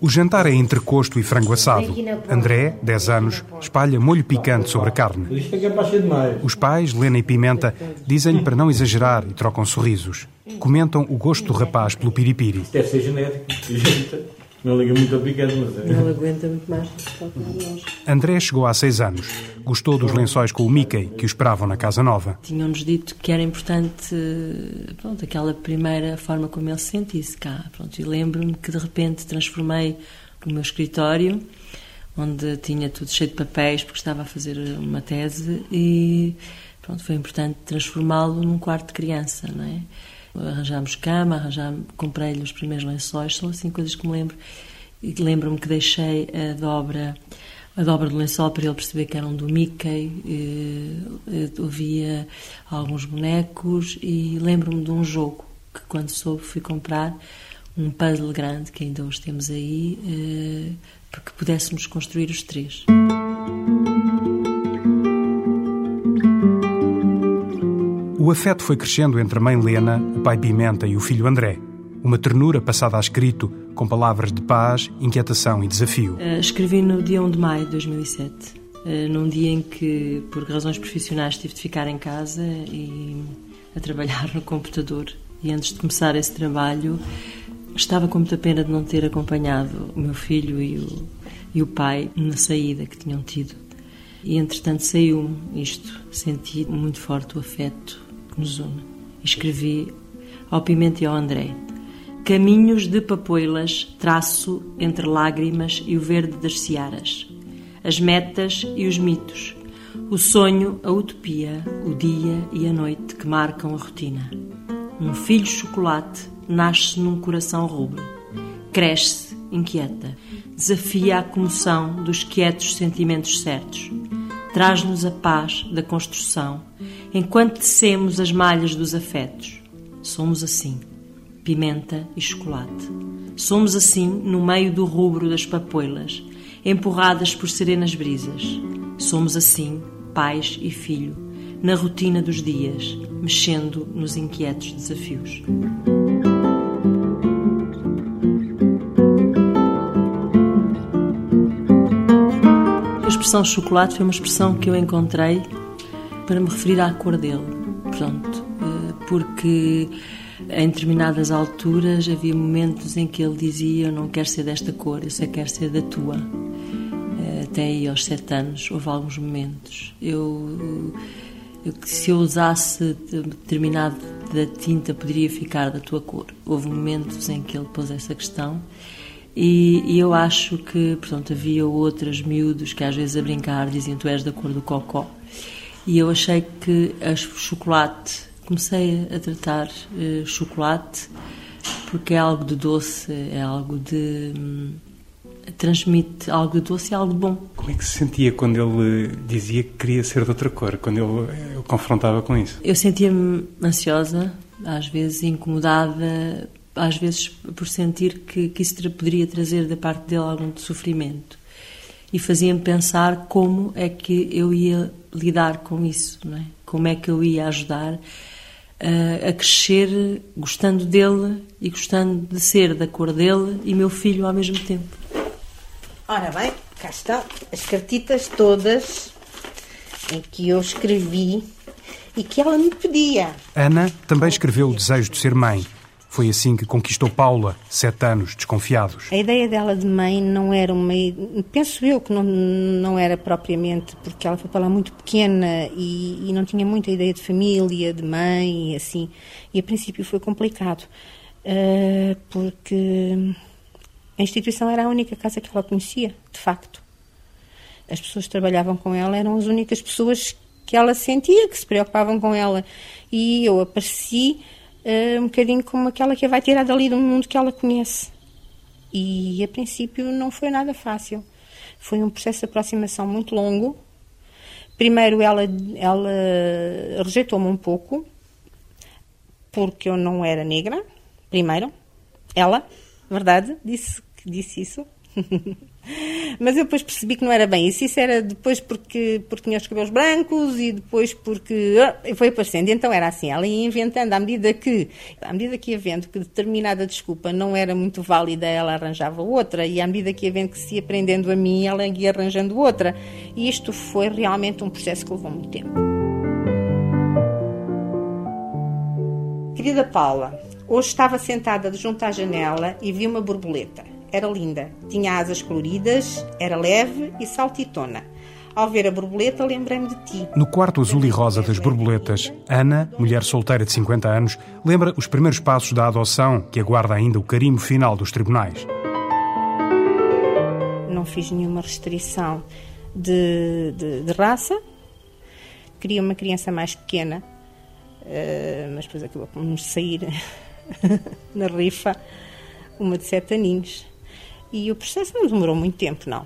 O jantar é entrecosto e frango assado. André, 10 anos, espalha molho picante sobre a carne. É é. Os pais, Lena e Pimenta, dizem-lhe para não exagerar e trocam sorrisos. Comentam o gosto do rapaz pelo piripiri. Deve ser genético. Não liga muito a picante, mas é. Ele aguenta muito mais. André chegou há seis anos. Gostou dos lençóis com o Mickey que o esperavam na casa nova. Tinham-nos dito que era importante, pronto, aquela primeira forma como ele se sentisse cá. Pronto, e lembro-me que de repente transformei o meu escritório, onde tinha tudo cheio de papéis, porque estava a fazer uma tese, e pronto, foi importante transformá-lo num quarto de criança, não é? Arranjámos cama, arranjámos, comprei-lhe os primeiros lençóis, são assim coisas que me lembro. E lembro-me que deixei a dobra, a dobra do lençol para ele perceber que eram do Mickey, eh, havia alguns bonecos e lembro-me de um jogo que quando soube fui comprar um puzzle grande que ainda hoje temos aí eh, para que pudéssemos construir os três. O afeto foi crescendo entre a mãe Lena, o pai Pimenta e o filho André. Uma ternura passada a escrito, com palavras de paz, inquietação e desafio. Eh, escrevi no dia 1 de maio de 2007, eh, num dia em que, por razões profissionais, tive de ficar em casa e a trabalhar no computador. E antes de começar esse trabalho, estava com muita pena de não ter acompanhado o meu filho e o, e o pai na saída que tinham tido. E entretanto saiu-me isto, senti muito forte o afeto que nos une. Escrevi ao Pimenta e ao André. Caminhos de papoilas traço entre lágrimas e o verde das searas. As metas e os mitos. O sonho, a utopia, o dia e a noite que marcam a rotina. Um filho chocolate nasce num coração rubro. Cresce, inquieta. Desafia a comoção dos quietos sentimentos certos. Traz-nos a paz da construção, enquanto tecemos as malhas dos afetos. Somos assim, pimenta e chocolate. Somos assim no meio do rubro das papoilas, empurradas por serenas brisas. Somos assim, pais e filho, na rotina dos dias, mexendo nos inquietos desafios. Expressão chocolate foi uma expressão que eu encontrei para me referir à cor dele. Pronto, eh, porque em determinadas alturas havia momentos em que ele dizia: Eu não quero ser desta cor, eu só quero ser da tua. Eh, Até aí aos sete anos, houve alguns momentos. Eu, eu se eu usasse determinada tinta, poderia ficar da tua cor. Houve momentos em que ele pôs essa questão. E, e eu acho que, portanto, havia outros miúdos que às vezes a brincar diziam tu és da cor do cocó. E eu achei que a chocolate, comecei a tratar eh, chocolate porque é algo de doce, é algo de. hum, transmite algo de doce e algo de bom. Como é que se sentia quando ele dizia que queria ser de outra cor, quando ele o confrontava com isso? Eu sentia-me ansiosa, às vezes incomodada, às vezes por sentir que, que isso poderia trazer da parte dele algum sofrimento. E fazia-me pensar como é que eu ia lidar com isso, não é? Como é que eu ia ajudar a, a crescer gostando dele e gostando de ser da cor dele e meu filho ao mesmo tempo. Ora bem, cá estão as cartitas todas em que eu escrevi e que ela me pedia. Ana também escreveu o desejo de ser mãe. Foi assim que conquistou Paula, sete anos, desconfiados. A ideia dela de mãe não era uma. Penso eu que não, não era propriamente, porque ela foi para lá muito pequena e, e não tinha muita ideia de família, de mãe e assim. E a princípio foi complicado, eh, porque a instituição era a única casa que ela conhecia, de facto. As pessoas que trabalhavam com ela eram as únicas pessoas que ela sentia que se preocupavam com ela. E eu apareci eh, um bocadinho como aquela que vai tirar dali um mundo que ela conhece. E a princípio não foi nada fácil. Foi um processo de aproximação muito longo. Primeiro ela, ela rejeitou-me um pouco, porque eu não era negra. Primeiro, ela, verdade, disse, disse isso. Mas eu depois percebi que não era bem isso. Isso era depois porque, porque tinha os cabelos brancos e depois porque ah, foi aparecendo. Então era assim, ela ia inventando à medida que, à medida que ia vendo que determinada desculpa não era muito válida, ela arranjava outra e à medida que ia vendo que se ia aprendendo a mim, ela ia arranjando outra. E isto foi realmente um processo que levou muito tempo. Querida Paula, hoje estava sentada junto à janela e vi uma borboleta era linda, tinha asas coloridas, era leve e saltitona. Ao ver a borboleta, lembrei-me de ti. No quarto azul e rosa das borboletas, Ana, mulher solteira de 50 anos, lembra os primeiros passos da adoção, que aguarda ainda o carimbo final dos tribunais. Não fiz nenhuma restrição de, de, de raça. Queria uma criança mais pequena, uh, mas depois acabou por nos sair na rifa uma de sete aninhos. E o processo não demorou muito tempo, não.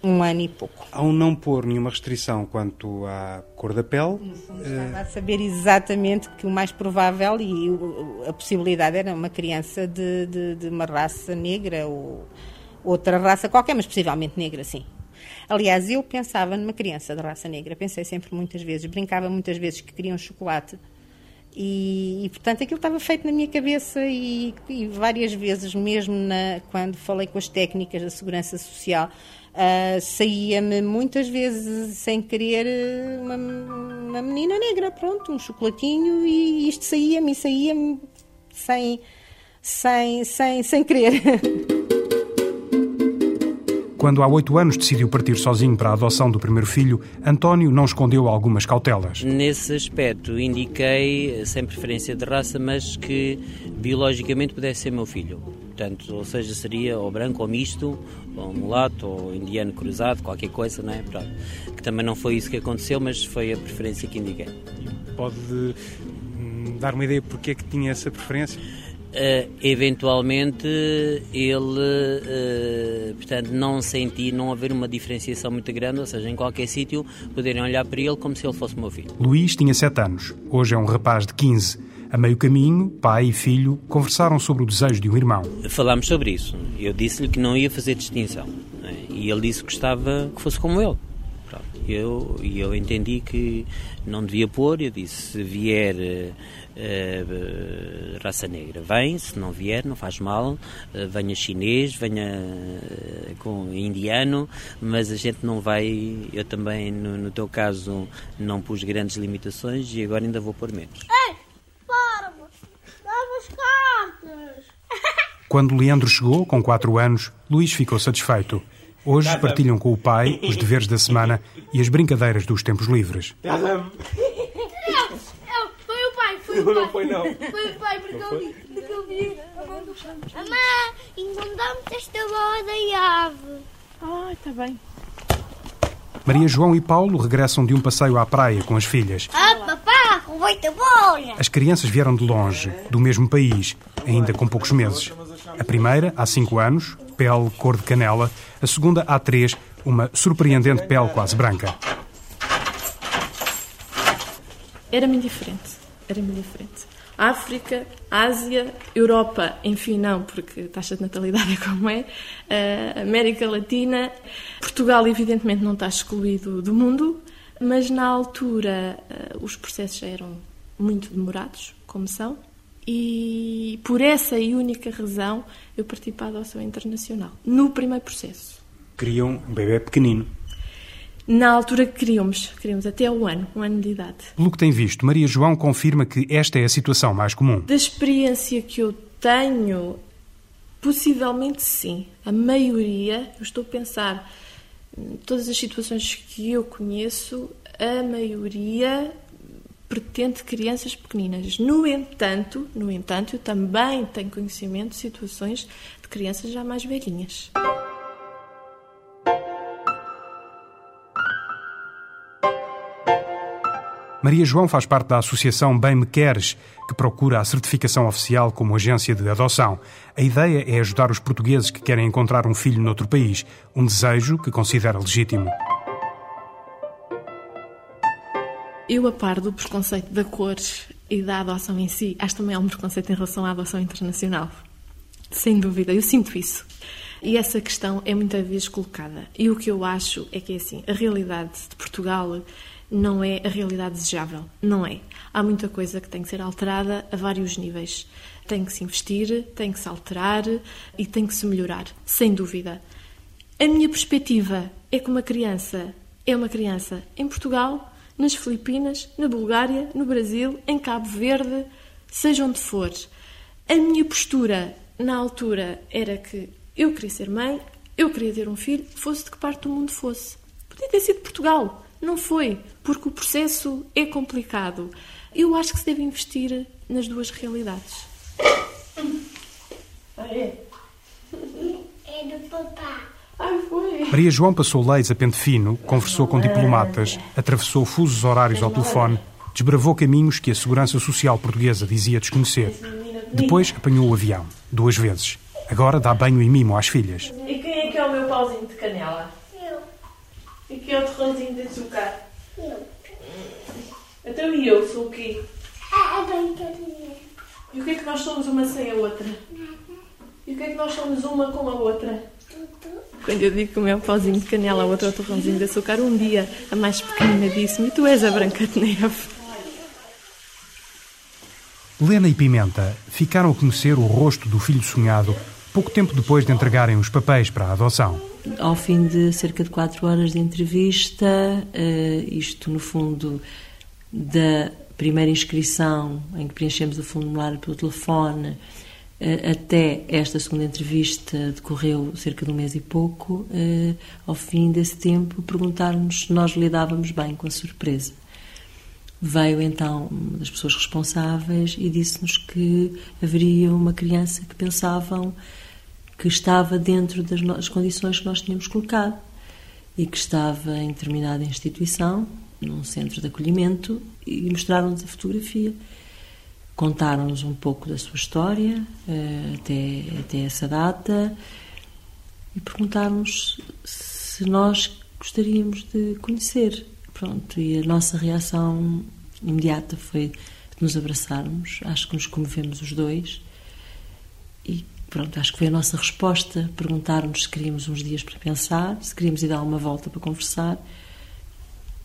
Um ano e pouco. Ao não pôr nenhuma restrição quanto à cor da pele. Estava a saber exatamente que o mais provável e a possibilidade era uma criança de, de, de uma raça negra ou outra raça qualquer, mas possivelmente negra, sim. Aliás, eu pensava numa criança de raça negra, pensei sempre muitas vezes, brincava muitas vezes que queria um chocolate e, e, portanto aquilo estava feito na minha cabeça e, e várias vezes mesmo na, quando falei com as técnicas da segurança social uh, saía-me muitas vezes sem querer uma, uma, menina negra pronto um chocolatinho e isto saía-me saía-me sem sem sem sem querer Quando há oito anos decidiu partir sozinho para a adoção do primeiro filho, António não escondeu algumas cautelas. Nesse aspecto, indiquei, sem preferência de raça, mas que biologicamente pudesse ser meu filho. Portanto, ou seja, seria ou branco ou misto, ou mulato, ou indiano cruzado, qualquer coisa, não é? Pronto. Que também não foi isso que aconteceu, mas foi a preferência que indiquei. Pode hum, dar uma ideia porque é que tinha essa preferência? Uh, eventualmente ele, uh, portanto, não sentir, não haver uma diferenciação muito grande, ou seja, em qualquer sítio poderem olhar para ele como se ele fosse meu filho. Luís tinha 7 anos, hoje é um rapaz de 15. A meio caminho, pai e filho conversaram sobre o desejo de um irmão. Falámos sobre isso. Eu disse-lhe que não ia fazer distinção. É? E ele disse que gostava que fosse como ele. Eu, eu entendi que não devia pôr, eu disse, se vier uh, raça negra, vem, se não vier, não faz mal, uh, venha chinês, venha uh, com indiano, mas a gente não vai, eu também, no, no teu caso, não pus grandes limitações e agora ainda vou pôr menos. Ei, as cartas! Quando Leandro chegou, com 4 anos, Luís ficou satisfeito. Hoje partilham com o pai os deveres da semana e as brincadeiras dos tempos livres. Foi o pai, foi o pai. Não foi, não. Foi o pai, porque eu vi. Porque eu vi. Mamãe, encontramos esta bola da ave. Ah, está bem. Maria João e Paulo regressam de um passeio à praia com as filhas. Ah, papá, roubei-te a bola. As crianças vieram de longe, do mesmo país, ainda com poucos meses. A primeira, há cinco anos, pele cor de canela. A segunda, há três, uma surpreendente pele quase branca. Era-me indiferente. Era-me indiferente. África, Ásia, Europa, enfim, não, porque a taxa de natalidade é como é. Uh, América Latina. Portugal, evidentemente, não está excluído do mundo, mas na altura uh, os processos eram muito demorados, como são, e por essa e única razão eu parti para a adoção internacional, no primeiro processo. Queriam um bebê pequenino. Na altura que queríamos, queríamos até um ano, um ano de idade. Pelo que tem visto, Maria João confirma que esta é a situação mais comum. Da experiência que eu tenho, possivelmente sim. A maioria, eu estou a pensar, todas as situações que eu conheço, a maioria pretende crianças pequeninas. No entanto, no entanto, eu também tenho conhecimento de situações de crianças já mais velhinhas. Maria João faz parte da associação Bem Me Queres, que procura a certificação oficial como agência de adoção. A ideia é ajudar os portugueses que querem encontrar um filho noutro país, um desejo que considera legítimo. Eu, a par do preconceito da cor e da adoção em si, acho também há um preconceito em relação à adoção internacional. Sem dúvida, eu sinto isso. E essa questão é muitas vezes colocada. E o que eu acho é que é assim, a realidade de Portugal não é a realidade desejável. Não é. Há muita coisa que tem que ser alterada a vários níveis. Tem que se investir, tem que se alterar e tem que se melhorar, sem dúvida. A minha perspectiva é que uma criança é uma criança em Portugal, nas Filipinas, na Bulgária, no Brasil, em Cabo Verde, seja onde for. A minha postura na altura era que eu queria ser mãe, eu queria ter um filho, fosse de que parte do mundo fosse. Podia ter sido Portugal, não foi, porque o processo é complicado. Eu acho que se deve investir nas duas realidades. É do papá. Ai, foi. Maria João passou leis a pente fino, conversou com diplomatas, atravessou fusos horários ao telefone, desbravou caminhos que a Segurança Social Portuguesa dizia desconhecer. Depois apanhou o avião, duas vezes. Agora dá banho e mimo às filhas. E quem é que é o meu pauzinho de canela? E quem é o torrãozinho de açúcar? Eu. Então e eu sou o quê? É a brincadeira. E o que é que nós somos uma sem a outra? E o que é que nós somos uma com a outra? Quando eu digo que o meu pauzinho de canela, a outra é o torrãozinho de açúcar, um dia a mais pequenina disse-me: Tu és a Branca de Neve. Lena e Pimenta ficaram a conhecer o rosto do filho sonhado pouco tempo depois de entregarem os papéis para a adoção. Ao fim de cerca de quatro horas de entrevista, eh, isto no fundo da primeira inscrição, em que preenchemos o formulário pelo telefone, eh, até esta segunda entrevista decorreu cerca de um mês e pouco. eh, Ao fim desse tempo, perguntaram-nos se nós lidávamos bem com a surpresa. Veio então uma das pessoas responsáveis e disse-nos que haveria uma criança que pensavam que estava dentro das das condições que nós tínhamos colocado e que estava em determinada instituição, num centro de acolhimento, e mostraram-nos a fotografia. Contaram-nos um pouco da sua história eh, até, até essa data e perguntaram-nos se nós gostaríamos de conhecer. Pronto, e a nossa reação imediata foi de nos abraçarmos. Acho que nos comovemos os dois. E pronto, acho que foi a nossa resposta. Perguntar-nos se queríamos uns dias para pensar, se queríamos ir dar uma volta para conversar.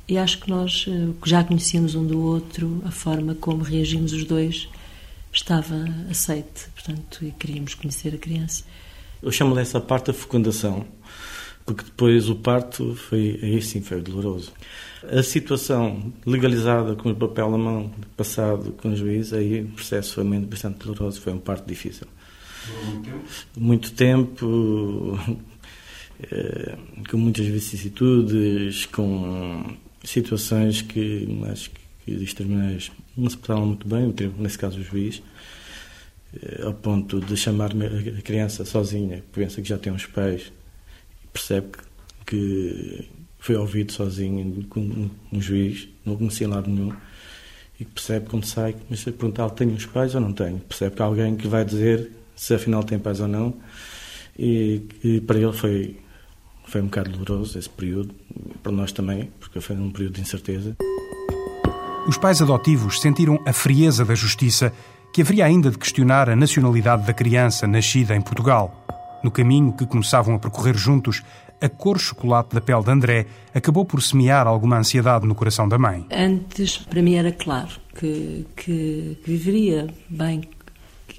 E acho que nós, eh, que já conhecíamos um do outro, a forma como reagimos os dois estava aceite. Portanto, e queríamos conhecer a criança. Eu chamo dessa parte a fecundação, porque depois o parto foi, aí sim foi doloroso. A situação legalizada com o papel na mão, passado com o juiz, aí o processo foi bastante doloroso, foi um parto difícil. Muito tempo, eh, com muitas vicissitudes, com situações que acho que os tribunais não se portaram muito bem, nesse caso o juiz, eh, ao ponto de chamar a criança sozinha, pensa que já tem uns pais, percebe que, foi ouvido sozinho com um, juiz, não conhecia lado nenhum, e percebe quando sai, mas perguntar, tenho uns pais ou não tenho? Percebe que há alguém que vai dizer se afinal tem pais ou não, e, e para ele foi, foi um bocado doloroso esse período, para nós também, porque foi um período de incerteza. Os pais adotivos sentiram a frieza da justiça que haveria ainda de questionar a nacionalidade da criança nascida em Portugal. No caminho que começavam a percorrer juntos, a cor chocolate da pele de André acabou por semear alguma ansiedade no coração da mãe. Antes, para mim era claro que, que, que viveria bem,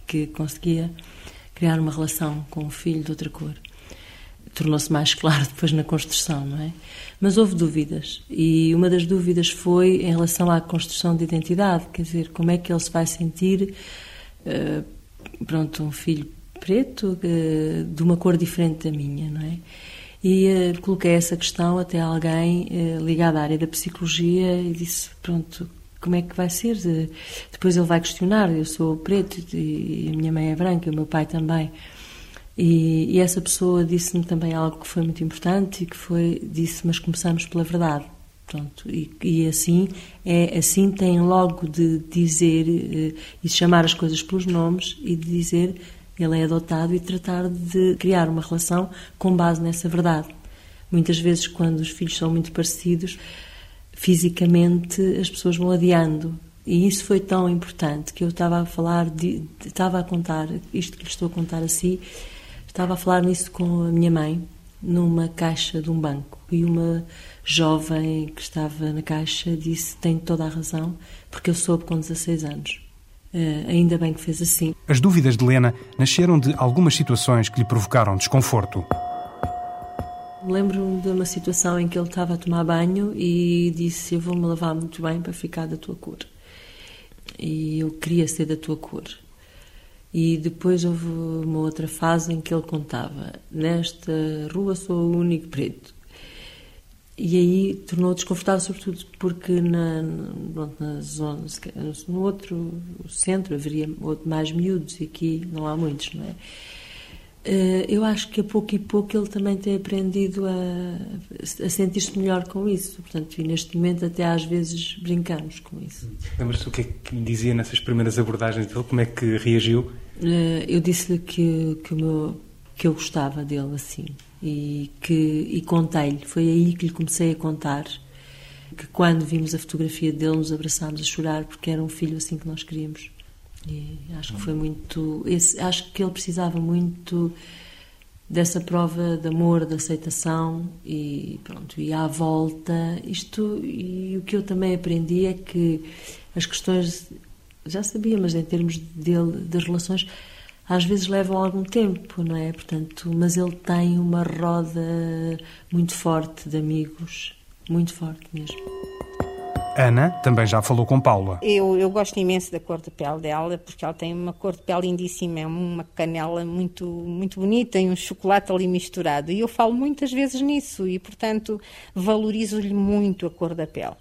que, conseguia criar uma relação com um filho de outra cor. Tornou-se mais claro depois na construção, não é? Mas houve dúvidas. E uma das dúvidas foi em relação à construção de identidade, quer dizer, como é que ele se vai sentir, eh, pronto, um filho preto eh, de uma cor diferente da minha, não é? E eh, coloquei essa questão até a alguém ligado à área da psicologia e disse: Pronto, como é que vai ser? De- Depois ele vai questionar: Eu sou preto e a minha mãe é branca e o meu pai também. E, e essa pessoa disse-me também algo que foi muito importante que foi: disse, mas começamos pela verdade. Pronto, e, e assim é assim tem logo de dizer eh, e chamar as coisas pelos nomes e de dizer ele é adotado e tratar de criar uma relação com base nessa verdade. Muitas vezes, quando os filhos são muito parecidos, fisicamente as pessoas vão adiando. E isso foi tão importante que eu estava a falar, de, estava a contar, isto que lhe estou a contar assim, Estava a falar nisso com a minha mãe, numa caixa de um banco, e uma jovem que estava na caixa disse: Tem toda a razão, porque eu soube com 16 anos. Uh, ainda bem que fez assim. As dúvidas de Lena nasceram de algumas situações que lhe provocaram desconforto. Lembro-me de uma situação em que ele estava a tomar banho e disse: Eu vou-me lavar muito bem para ficar da tua cor. E eu queria ser da tua cor. E depois houve uma outra fase em que ele contava: Nesta rua sou o único preto. E aí tornou desconfortável, sobretudo porque na, na zona, no outro centro haveria mais miúdos e aqui não há muitos, não é? Eh, eu acho que a pouco e pouco ele também tem aprendido a, a sentir-se melhor com isso. Portanto, e neste momento até às vezes brincamos com isso. Lembras-te o que é que me dizia nessas primeiras abordagens dele? Como é que reagiu? Eh, eu disse-lhe que, que, que eu gostava dele assim e que e contei-lhe. Foi aí que lhe comecei a contar que quando vimos a fotografia dele nos abraçámos a chorar porque era um filho assim que nós queríamos. E acho que foi muito. Esse, acho que ele precisava muito dessa prova de amor, de aceitação e pronto. E à volta, isto. E o que eu também aprendi é que as questões. Já sabia, mas em termos dele, das relações, às vezes levam algum tempo, não é? Portanto, mas ele tem uma roda muito forte de amigos, muito forte mesmo. Ana também já falou com Paula. Eu, eu gosto imenso da cor de pele dela, porque ela tem uma cor de pele lindíssima, é uma canela muito, muito bonita e um chocolate ali misturado. E eu falo muitas vezes nisso e, portanto, valorizo-lhe muito a cor da pele.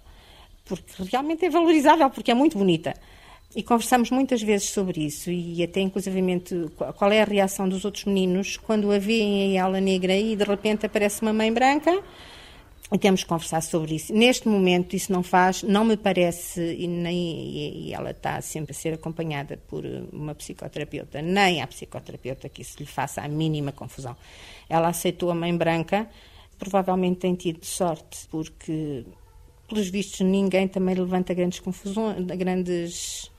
Porque realmente é valorizável, porque é muito bonita. E conversamos muitas vezes sobre isso e até inclusivamente qual é a reação dos outros meninos quando a veem a ela negra e de repente aparece uma mãe branca e temos que conversar sobre isso. Neste momento isso não faz, não me parece, e, nem, e ela está sempre a ser acompanhada por uma psicoterapeuta, nem a psicoterapeuta que isso lhe faça a mínima confusão. Ela aceitou a mãe branca, provavelmente tem tido sorte, porque, pelos vistos, ninguém também levanta grandes confusões, grandes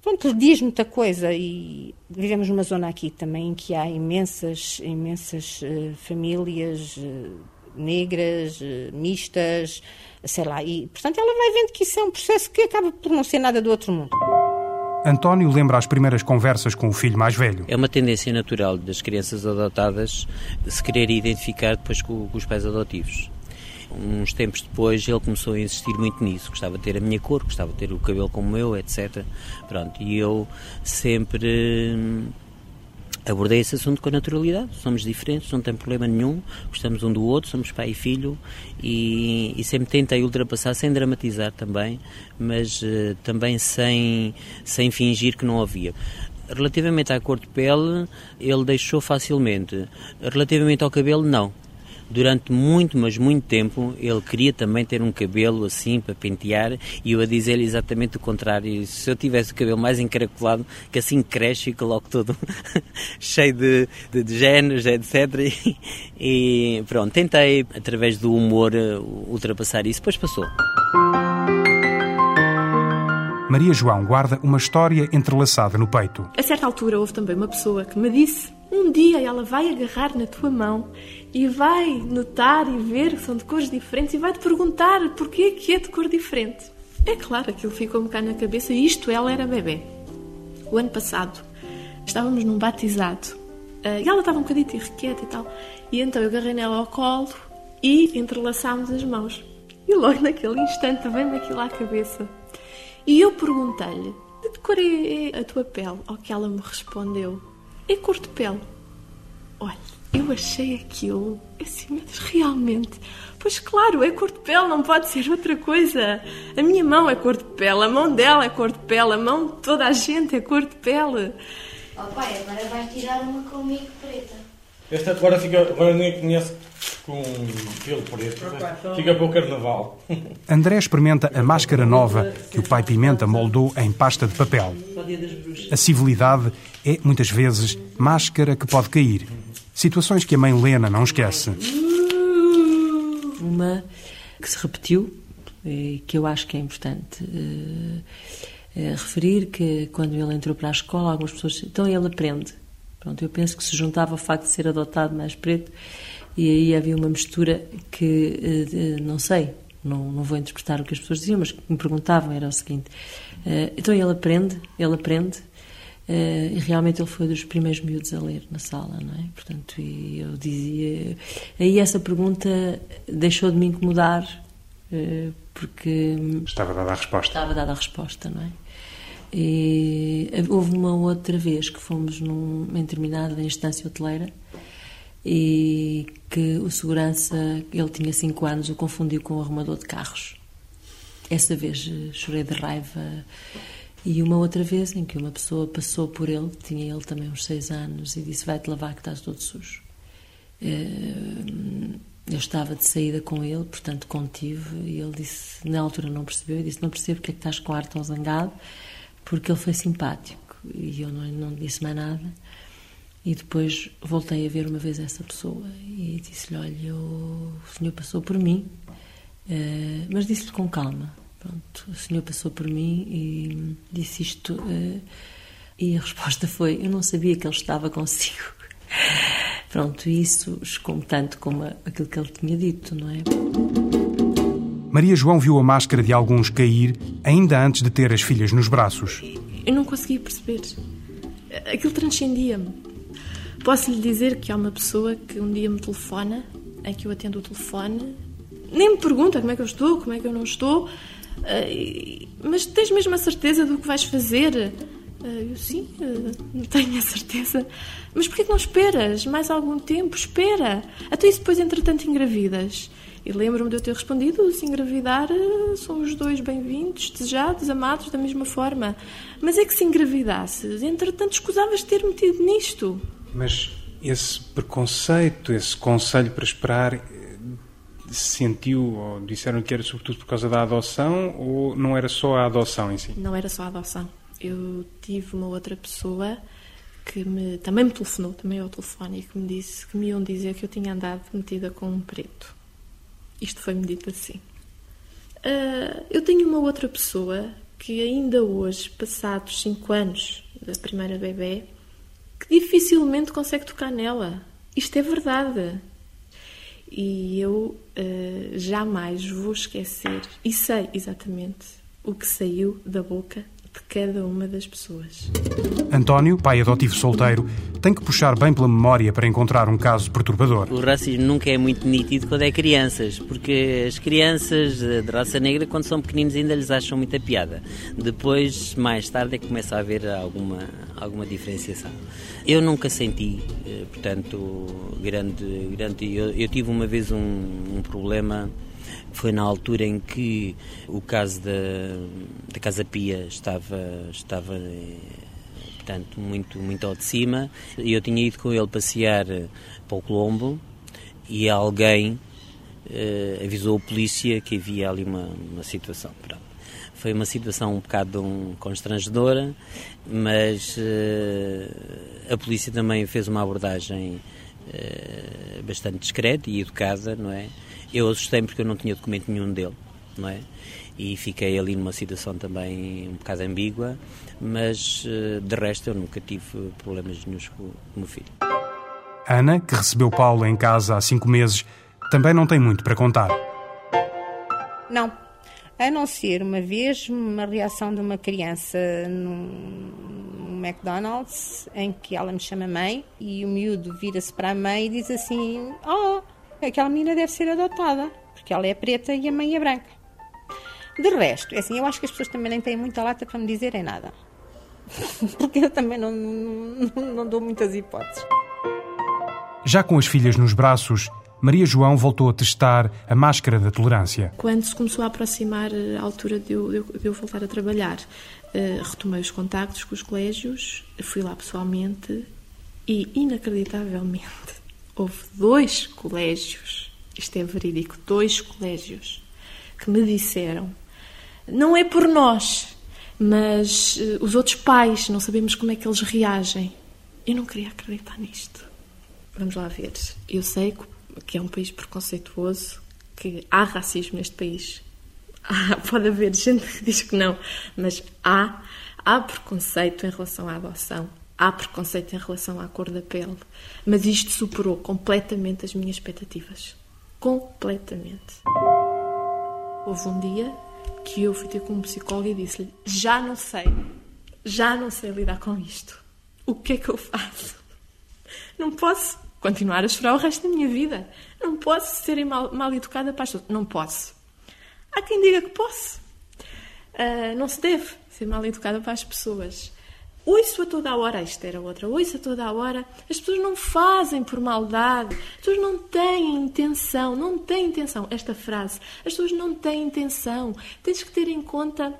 pronto, diz muita coisa e vivemos numa zona aqui também em que há imensas, imensas uh, famílias uh, negras, uh, mistas, sei lá, e portanto ela vai vendo que isso é um processo que acaba por não ser nada do outro mundo. António lembra as primeiras conversas com o filho mais velho. É uma tendência natural das crianças adotadas se querer identificar depois com, com os pais adotivos uns tempos depois ele começou a insistir muito nisso, gostava de ter a minha cor, gostava de ter o cabelo como eu, etc. Pronto, e eu sempre hum, abordei esse assunto com naturalidade. Somos diferentes, não tem problema nenhum, gostamos um do outro, somos pai e filho e, e sempre tentei ultrapassar sem dramatizar também, mas uh, também sem, sem fingir que não havia. Relativamente à cor de pele, ele deixou facilmente. Relativamente ao cabelo, não durante muito, mas muito tempo, ele queria também ter um cabelo assim para pentear e eu a dizer-lhe exatamente o contrário. Se eu tivesse o cabelo mais encaracolado, que assim cresce e coloco todo cheio de, de, de genes, etc. E, e pronto, tentei, através do humor, ultrapassar isso, depois passou. Maria João guarda uma história entrelaçada no peito. A certa altura houve também uma pessoa que me disse: um dia ela vai agarrar na tua mão e vai notar e ver que são de cores diferentes e vai te perguntar porquê que é de cor diferente. É claro, aquilo ficou-me cá na cabeça e isto ela era bebê. O ano passado estávamos num batizado eh, e ela estava um bocadinho irrequieta e tal. E então eu agarrei nela ao colo e entrelaçámos as mãos. E logo naquele instante veio-me aquilo à cabeça. E eu perguntei-lhe: de que cor é a tua pele? Ao que ela me respondeu: é cor de pele. Olha, eu achei aquilo assim, mas realmente. Pois claro, é cor de pele, não pode ser outra coisa. A minha mão é cor de pele, a mão dela é cor de pele, a mão de toda a gente é cor de pele. Oh pai, agora vais tirar uma comigo preta. Esta agora, fica, agora nem conhece com pelo preto. Fica para o carnaval. André experimenta a máscara nova que o pai Pimenta moldou em pasta de papel. A civilidade é, muitas vezes, máscara que pode cair. Situações que a mãe Lena não esquece. Uma que se repetiu, e que eu acho que é importante uh, uh, referir, que quando ele entrou para a escola, algumas pessoas... Então ele aprende Pronto, eu penso que se juntava o facto de ser adotado mais preto e aí havia uma mistura que, eh, não sei, não, não vou interpretar o que as pessoas diziam, mas que me perguntavam era o seguinte: uh, então ele aprende, ele aprende, Uh, e realmente ele foi dos primeiros miúdos a ler na sala, não é? Portanto, e eu dizia. Aí essa pergunta deixou de me incomodar, porque. Estava dada a resposta. Estava dada a resposta, não é? E houve uma outra vez que fomos numa determinada instância hoteleira e que o segurança, ele tinha 5 anos, o confundiu com o arrumador de carros. Essa vez eh, chorei de raiva e uma outra vez em que uma pessoa passou por ele, tinha ele também uns seis anos, e disse: Vai-te lavar que estás todo sujo. Eh, eu estava de saída com ele, portanto contive, e ele disse: Na altura não percebeu, e disse: Não percebo porque é que estás com ar tão zangado, porque ele foi simpático. E eu não, não disse mais nada. E depois voltei a ver uma vez essa pessoa e disse-lhe: Olha, o senhor passou por mim, eh, mas disse-lhe com calma Pronto, o senhor passou por mim e disse isto uh, e a resposta foi: Eu não sabia que ele estava consigo. Pronto, isso chocou-me tanto como aquilo que ele tinha dito, não é? Maria João viu a máscara de alguns cair ainda antes de ter as filhas nos braços. Eu não conseguia perceber. Aquilo transcendia-me. Posso lhe dizer que há uma pessoa que um dia me telefona, em que eu atendo o telefone, nem me pergunta como é que eu estou, como é que eu não estou, Uh, mas tens mesmo a certeza do que vais fazer? Uh, eu sim, uh, tenho a certeza. Mas porquê que não esperas mais algum tempo? Espera. Até isso depois, entretanto, engravidas. E lembro-me de eu ter respondido: se engravidar, são os dois bem-vindos, desejados, amados da mesma forma. Mas é que se engravidasses, entretanto, escusavas ter metido nisto. Mas esse preconceito, esse conselho para esperar, sentiu ou disseram que era sobretudo por causa da adoção ou não era só a adoção em si? Não era só a adoção. Eu tive uma outra pessoa que me, também me telefonou, também ao telefone, e que me disse que me iam dizer que eu tinha andado metida com um preto. Isto foi-me dito assim. Uh, eu tenho uma outra pessoa que ainda hoje, passados cinco anos da primeira bebê, que dificilmente consegue tocar nela. Isto é verdade. E eu uh, jamais vou esquecer, e sei exatamente o que saiu da boca de cada uma das pessoas. António, pai adotivo solteiro, tem que puxar bem pela memória para encontrar um caso perturbador. O racismo nunca é muito nítido quando é crianças, porque as crianças de raça negra, quando são pequeninos, ainda lhes acham muita piada. Depois, mais tarde, é que começa a haver alguma, alguma diferenciação. Eu nunca senti, eh, portanto, grande. grande eu, eu tive uma vez um, um problema foi na altura em que o caso da, da Casa Pia estava, estava portanto, muito, muito ao de cima. E eu tinha ido com ele passear para o Colombo e alguém eh, avisou a polícia que havia ali uma, uma situação. Pronto. Foi uma situação um bocado um, constrangedora, mas eh, a polícia também fez uma abordagem eh, bastante discreta e educada, não é? Eu assustei-me porque eu não tinha documento nenhum dele, não é? E fiquei ali numa situação também um bocado ambígua, mas eh, de resto eu nunca tive problemas nenhums com o meu filho. Ana, que recebeu Paulo em casa há cinco meses, também não tem muito para contar. Não. A não ser uma vez uma reação de uma criança num McDonald's em que ela me chama mãe e o miúdo vira-se para a mãe e diz assim: Oh, aquela menina deve ser adotada, porque ela é preta e a mãe é branca. De resto, é assim, eu acho que as pessoas também nem têm muita lata para me dizerem nada. porque eu também não, não, não dou muitas hipóteses. Já com as filhas nos braços, Maria João voltou a testar a máscara da tolerância. Quando se começou a aproximar a altura de eu, de eu voltar a trabalhar, uh, retomei os contactos com os colégios, fui lá pessoalmente e, inacreditavelmente, houve dois colégios, isto é verídico, dois colégios, que me disseram: não é por nós, mas uh, os outros pais, não sabemos como é que eles reagem. Eu não queria acreditar nisto. Vamos lá ver. Eu sei que é um país preconceituoso, que há racismo neste país. Há, pode haver gente que diz que não, mas há, há preconceito em relação à adoção Há preconceito em relação à cor da pele, mas isto superou completamente as minhas expectativas. Completamente. Houve um dia que eu fui ter com um psicólogo e disse-lhe: Já não sei, já não sei lidar com isto. O que é que eu faço? Não posso continuar a chorar o resto da minha vida. Não posso ser mal, mal educada para as pessoas. Não posso. Há quem diga que posso. Uh, não se deve ser mal educada para as pessoas. Ouço a toda a hora, isto era outra, ouço a toda a hora, as pessoas não fazem por maldade, as pessoas não têm intenção, não têm intenção. Esta frase, as pessoas não têm intenção. Tens que ter em conta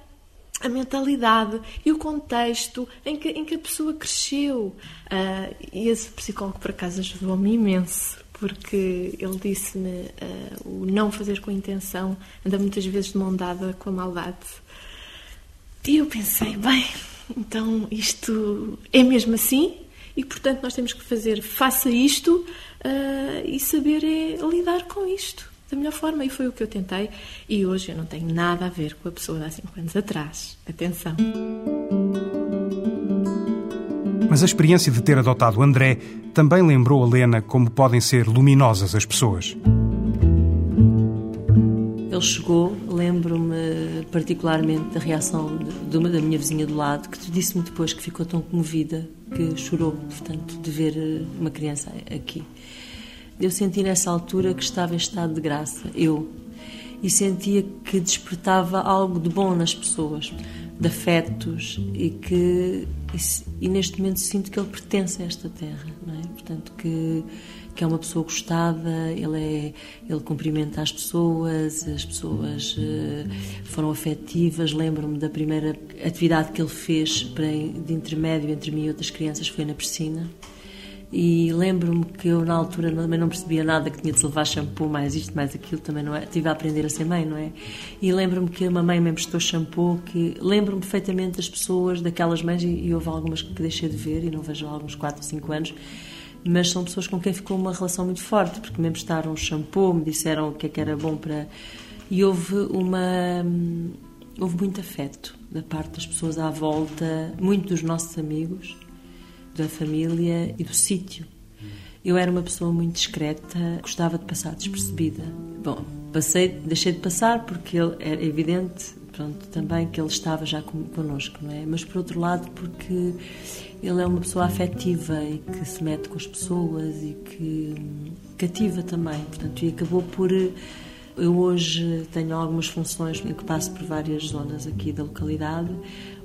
a mentalidade e o contexto em que, em que a pessoa cresceu. Uh, e esse psicólogo, por acaso, ajudou-me imenso, porque ele disse-me uh, o não fazer com intenção anda muitas vezes de mão dada com a maldade. E eu pensei, bem, então isto é mesmo assim e, portanto, nós temos que fazer faça isto uh, e saber é lidar com isto da melhor forma. E foi o que eu tentei. E hoje eu não tenho nada a ver com a pessoa de há 5 anos atrás. Atenção. Mas a experiência de ter adotado André também lembrou a Lena como podem ser luminosas as pessoas. Ele chegou, lembro-me particularmente da reação de uma da minha vizinha do lado, que disse-me depois que ficou tão comovida que chorou, portanto, de ver eh, uma criança aqui. Eu senti nessa altura que estava em estado de graça, eu, e sentia que despertava algo de bom nas pessoas, de afetos, e que e, e neste momento sinto que ele pertence a esta terra, não é? Portanto que que é uma pessoa gostada, ele, é, ele cumprimenta as pessoas, as pessoas uh, foram afetivas. Lembro-me da primeira atividade que ele fez para, de intermédio entre mim e outras crianças, foi na piscina. E lembro-me que eu, na altura, também não percebia nada, que tinha de levar shampoo, mais isto, mais aquilo, também não é? Estive a aprender a ser mãe, não é? E lembro-me que uma mãe me emprestou shampoo, que lembro-me perfeitamente das pessoas, daquelas mães, e, e houve algumas que deixei de ver, e não vejo há alguns 4 ou 5 anos, mas são pessoas com quem ficou uma relação muito forte, porque me emprestaram um shampoo, me disseram o que é que era bom para. E houve uma. Houve muito afeto da parte das pessoas à volta, muito dos nossos amigos da família e do sítio. Eu era uma pessoa muito discreta, gostava de passar despercebida. Bom, passei, deixei de passar porque ele, era evidente, pronto, também que ele estava já connosco, não é? Mas por outro lado, porque ele é uma pessoa afetiva e que se mete com as pessoas e que cativa também, portanto, e acabou por eu hoje tenho algumas funções que passo por várias zonas aqui da localidade.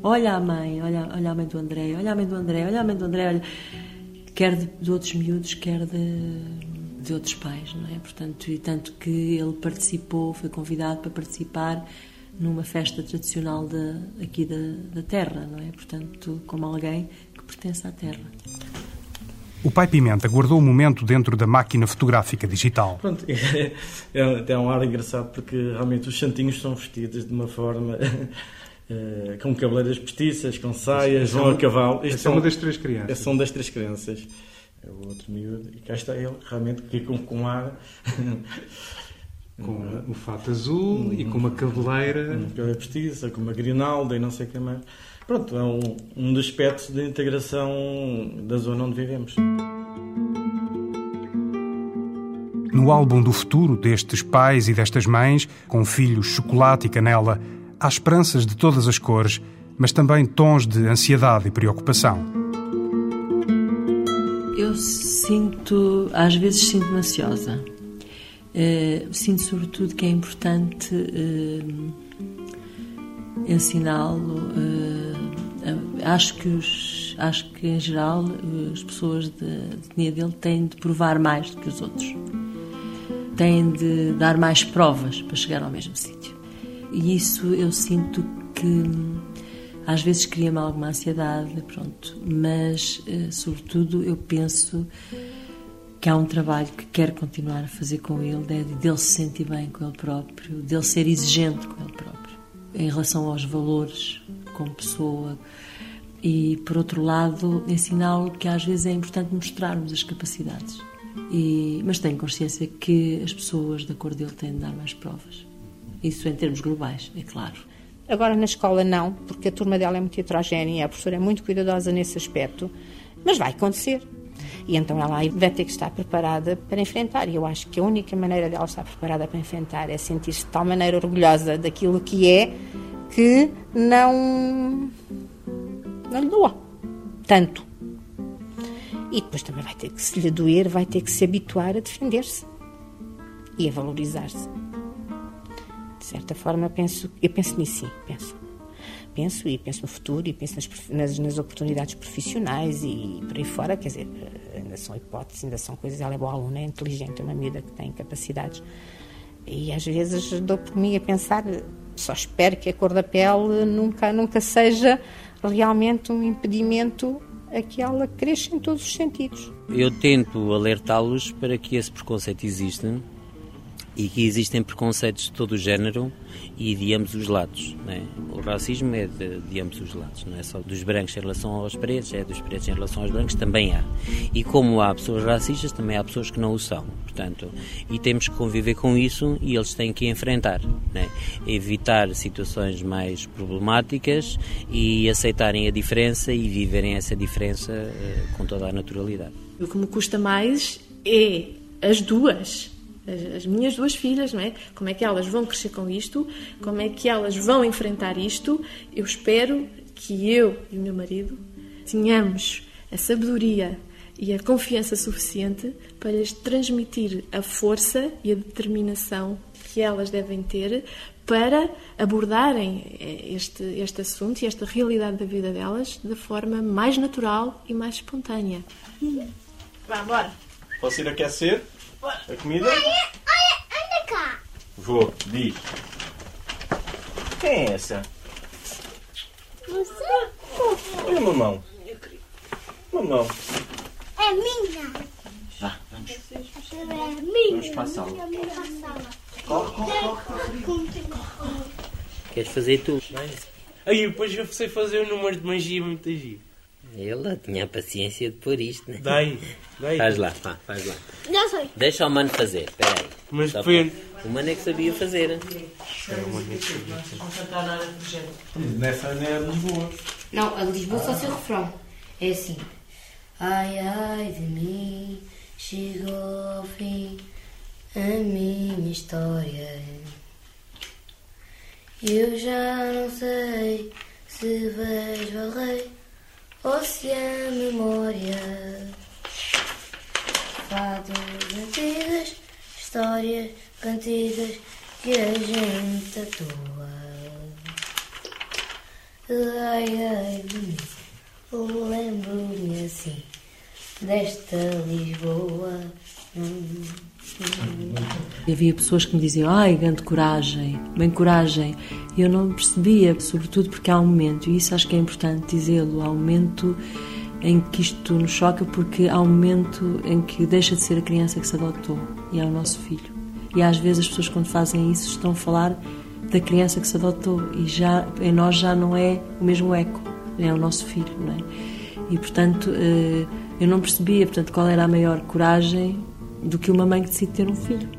Olha a mãe, olha, olha a mãe do André, olha a mãe do André, olha a mãe do André, olha, quer de, de outros miúdos, quer de, de outros pais, não é? Portanto, e tanto que ele participou, foi convidado para participar numa festa tradicional de, aqui da, da terra, não é? Portanto, como alguém que pertence à terra. O pai Pimenta guardou o momento dentro da máquina fotográfica digital. Pronto, é, é, um ar engraçado porque realmente os santinhos são vestidos de uma forma é, com cabeleiras postiças, com saias, vão a cavalo. São, é uma das três crianças. São das três crianças. É o outro miúdo. E cá está ele, realmente, que com, com ar. com o fato azul um, e com uma cabeleira. Uma cabeleira postiça, com uma grinalda e não sei o que mais. Pronto, é um, um dos aspectos da integração da zona onde vivemos. No álbum do futuro destes pais e destas mães, com filhos chocolate e canela, há esperanças de todas as cores, mas também tons de ansiedade e preocupação. Eu sinto, às vezes sinto-me ansiosa. Uh, sinto sobretudo que é importante uh, ensiná-lo. Uh, acho que os, acho que em geral as pessoas de etnia dele têm de provar mais do que os outros. Têm de dar mais provas para chegar ao mesmo sítio. E isso eu sinto que às vezes cria-me alguma ansiedade, pronto. Mas, sobretudo, eu penso que há um trabalho que quero continuar a fazer com ele, é dele se sentir bem com ele próprio, dele ser exigente com ele próprio em relação aos valores como pessoa e, por outro lado, ensiná-lo que às vezes é importante mostrarmos as capacidades. E, mas tenho consciência que as pessoas da cor dele têm de dar mais provas. Isso em termos globais, é claro. Agora na escola não, porque a turma dela é muito heterogénea, a professora é muito cuidadosa nesse aspecto. Mas vai acontecer. E então ela vai ter que estar preparada para enfrentar. E eu acho que a única maneira dela estar preparada para enfrentar é sentir-se de tal maneira orgulhosa daquilo que é que não, não lhe doa tanto. E depois também vai ter que, se lhe doer, vai ter que se habituar a defender-se e a valorizar-se. De certa forma, eu penso, eu penso nisso, sim, penso. Penso e penso no futuro e penso nas, nas, nas, oportunidades profissionais e por aí fora, quer dizer, ainda são hipóteses, ainda são coisas. Ela é boa aluna, é inteligente, é uma medida que tem capacidades. E às vezes dou por mim a pensar, só espero que a cor da pele nunca, nunca seja realmente um impedimento a que ela cresça em todos os sentidos. Eu tento alertá-los para que esse preconceito exista e que existem preconceitos de todo o género e de ambos os lados. É? O racismo é de, de, ambos os lados, não é só dos brancos em relação aos pretos, é dos pretos em relação aos brancos, também há. E como há pessoas racistas, também há pessoas que não o são. Portanto, e temos que conviver com isso e eles têm que enfrentar, é? evitar situações mais problemáticas e aceitarem a diferença e viverem essa diferença uh, com toda a naturalidade. O que me custa mais é as duas as, as, minhas duas filhas, não é? Como é que elas vão crescer com isto? Como é que elas vão enfrentar isto? Eu espero que eu e o meu marido tenhamos a sabedoria e a confiança suficiente para lhes transmitir a força e a determinação que elas devem ter para abordarem este, este assunto e esta realidade da vida delas da forma mais natural e mais espontânea. Vá, bora! Posso ir aquecer? A comida? Olha, olha, anda cá. Vou, diz. Quem é essa? Você? Olha, mamão. Mamão. É minha. Vá, vamos. É minha. Vamos para a sala. Corre, corre, corre. Queres fazer tu? Aí depois eu sei fazer o número de magia muito agir. Ele tinha a paciência de pôr isto, né? Daí, daí. Faz lá, pá, faz lá. Já sei. Deixa o mano fazer, espera aí. Mas Só depende. para- O mano é que sabia fazer. Nessa não é Lisboa. Não, a Lisboa só seu refrão. É assim. Ai, ai de mim, chegou ao fim a minha história. Eu já não sei se vejo ao rei é memória. Fados antigas, histórias cantigas que a gente atua. Ai, ai mim, lembro-me assim desta Lisboa. Hum, hum. Havia pessoas que me diziam, ai, grande coragem, bem coragem. E eu não percebia, sobretudo porque há um momento, e isso acho que é importante dizê-lo, há um momento em que isto nos choca, porque há um momento em que deixa de ser a criança que se adotou e é o nosso filho. E às vezes as pessoas, quando fazem isso, estão a falar da criança que se adotou e já em nós já não é o mesmo eco, é o nosso filho, não é? E portanto, eh, eu não percebia, portanto, qual era a maior coragem do que uma mãe que decide ter um filho.